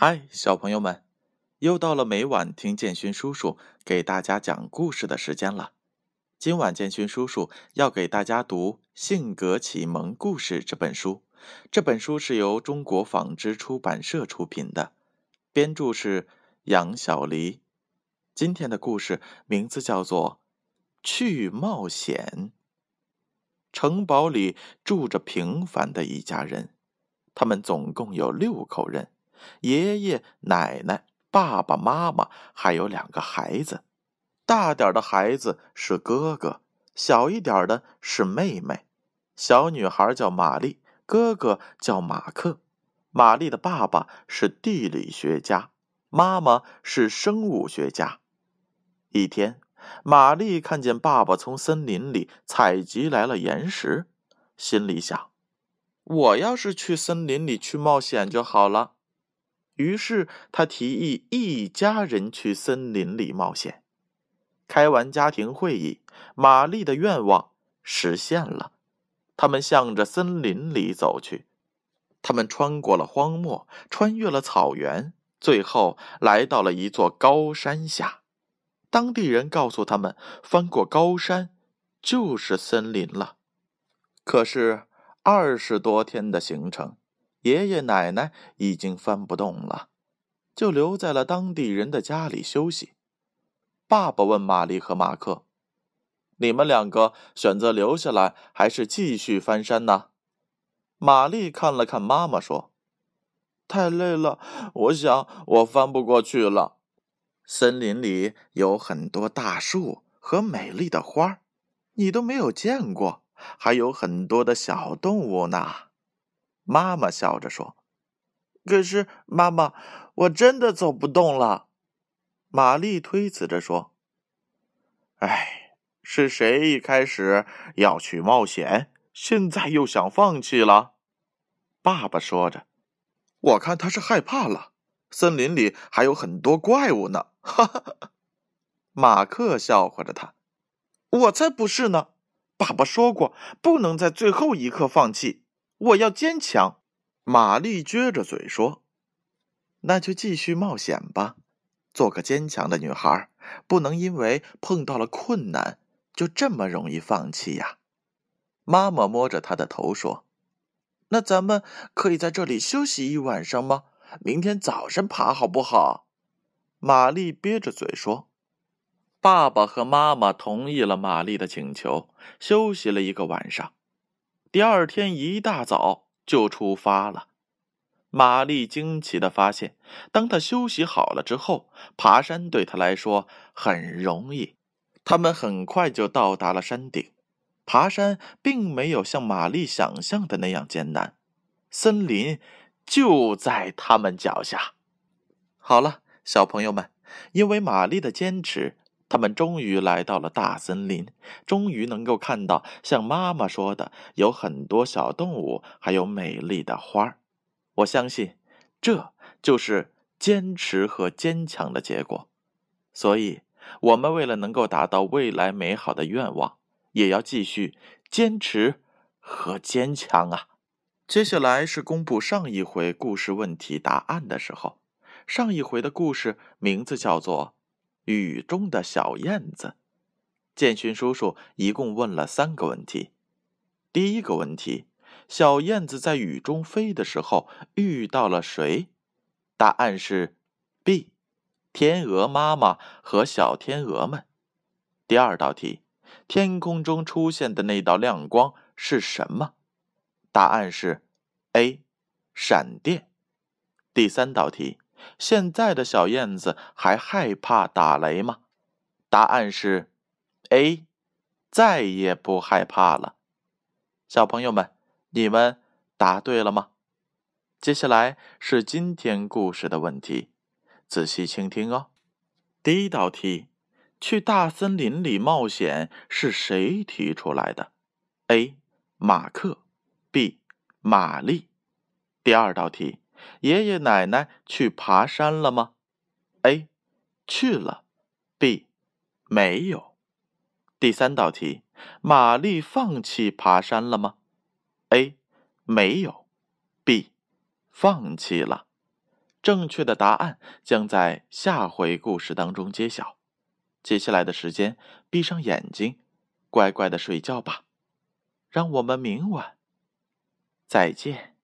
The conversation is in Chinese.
嗨，小朋友们，又到了每晚听建勋叔叔给大家讲故事的时间了。今晚建勋叔叔要给大家读《性格启蒙故事》这本书。这本书是由中国纺织出版社出品的，编著是杨小黎。今天的故事名字叫做《去冒险》。城堡里住着平凡的一家人，他们总共有六口人。爷爷、奶奶、爸爸妈妈，还有两个孩子。大点的孩子是哥哥，小一点的是妹妹。小女孩叫玛丽，哥哥叫马克。玛丽的爸爸是地理学家，妈妈是生物学家。一天，玛丽看见爸爸从森林里采集来了岩石，心里想：“我要是去森林里去冒险就好了。”于是他提议一家人去森林里冒险。开完家庭会议，玛丽的愿望实现了。他们向着森林里走去。他们穿过了荒漠，穿越了草原，最后来到了一座高山下。当地人告诉他们，翻过高山就是森林了。可是二十多天的行程。爷爷奶奶已经翻不动了，就留在了当地人的家里休息。爸爸问玛丽和马克：“你们两个选择留下来，还是继续翻山呢？”玛丽看了看妈妈，说：“太累了，我想我翻不过去了。森林里有很多大树和美丽的花，你都没有见过，还有很多的小动物呢。”妈妈笑着说：“可是，妈妈，我真的走不动了。”玛丽推辞着说：“哎，是谁一开始要去冒险，现在又想放弃了？”爸爸说着：“我看他是害怕了。森林里还有很多怪物呢。”哈哈，马克笑话着他：“我才不是呢！爸爸说过，不能在最后一刻放弃。”我要坚强，玛丽撅着嘴说：“那就继续冒险吧，做个坚强的女孩，不能因为碰到了困难就这么容易放弃呀。”妈妈摸着她的头说：“那咱们可以在这里休息一晚上吗？明天早上爬好不好？”玛丽憋着嘴说：“爸爸和妈妈同意了玛丽的请求，休息了一个晚上。”第二天一大早就出发了。玛丽惊奇的发现，当她休息好了之后，爬山对她来说很容易。他们很快就到达了山顶。爬山并没有像玛丽想象的那样艰难，森林就在他们脚下。好了，小朋友们，因为玛丽的坚持。他们终于来到了大森林，终于能够看到像妈妈说的，有很多小动物，还有美丽的花儿。我相信，这就是坚持和坚强的结果。所以，我们为了能够达到未来美好的愿望，也要继续坚持和坚强啊！接下来是公布上一回故事问题答案的时候。上一回的故事名字叫做。雨中的小燕子，建勋叔叔一共问了三个问题。第一个问题：小燕子在雨中飞的时候遇到了谁？答案是 B，天鹅妈妈和小天鹅们。第二道题：天空中出现的那道亮光是什么？答案是 A，闪电。第三道题。现在的小燕子还害怕打雷吗？答案是 A，再也不害怕了。小朋友们，你们答对了吗？接下来是今天故事的问题，仔细倾听哦。第一道题：去大森林里冒险是谁提出来的？A. 马克 B. 玛丽。第二道题。爷爷奶奶去爬山了吗？A. 去了。B. 没有。第三道题：玛丽放弃爬山了吗？A. 没有。B. 放弃了。正确的答案将在下回故事当中揭晓。接下来的时间，闭上眼睛，乖乖的睡觉吧。让我们明晚再见。